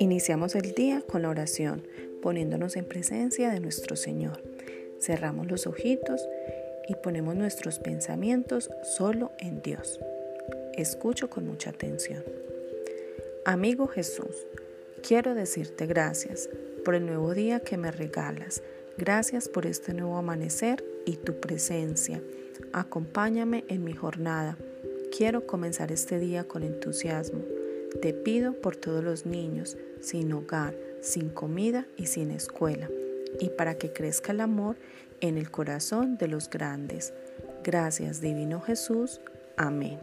Iniciamos el día con la oración, poniéndonos en presencia de nuestro Señor. Cerramos los ojitos y ponemos nuestros pensamientos solo en Dios. Escucho con mucha atención. Amigo Jesús, quiero decirte gracias por el nuevo día que me regalas. Gracias por este nuevo amanecer y tu presencia. Acompáñame en mi jornada. Quiero comenzar este día con entusiasmo. Te pido por todos los niños, sin hogar, sin comida y sin escuela, y para que crezca el amor en el corazón de los grandes. Gracias, Divino Jesús. Amén.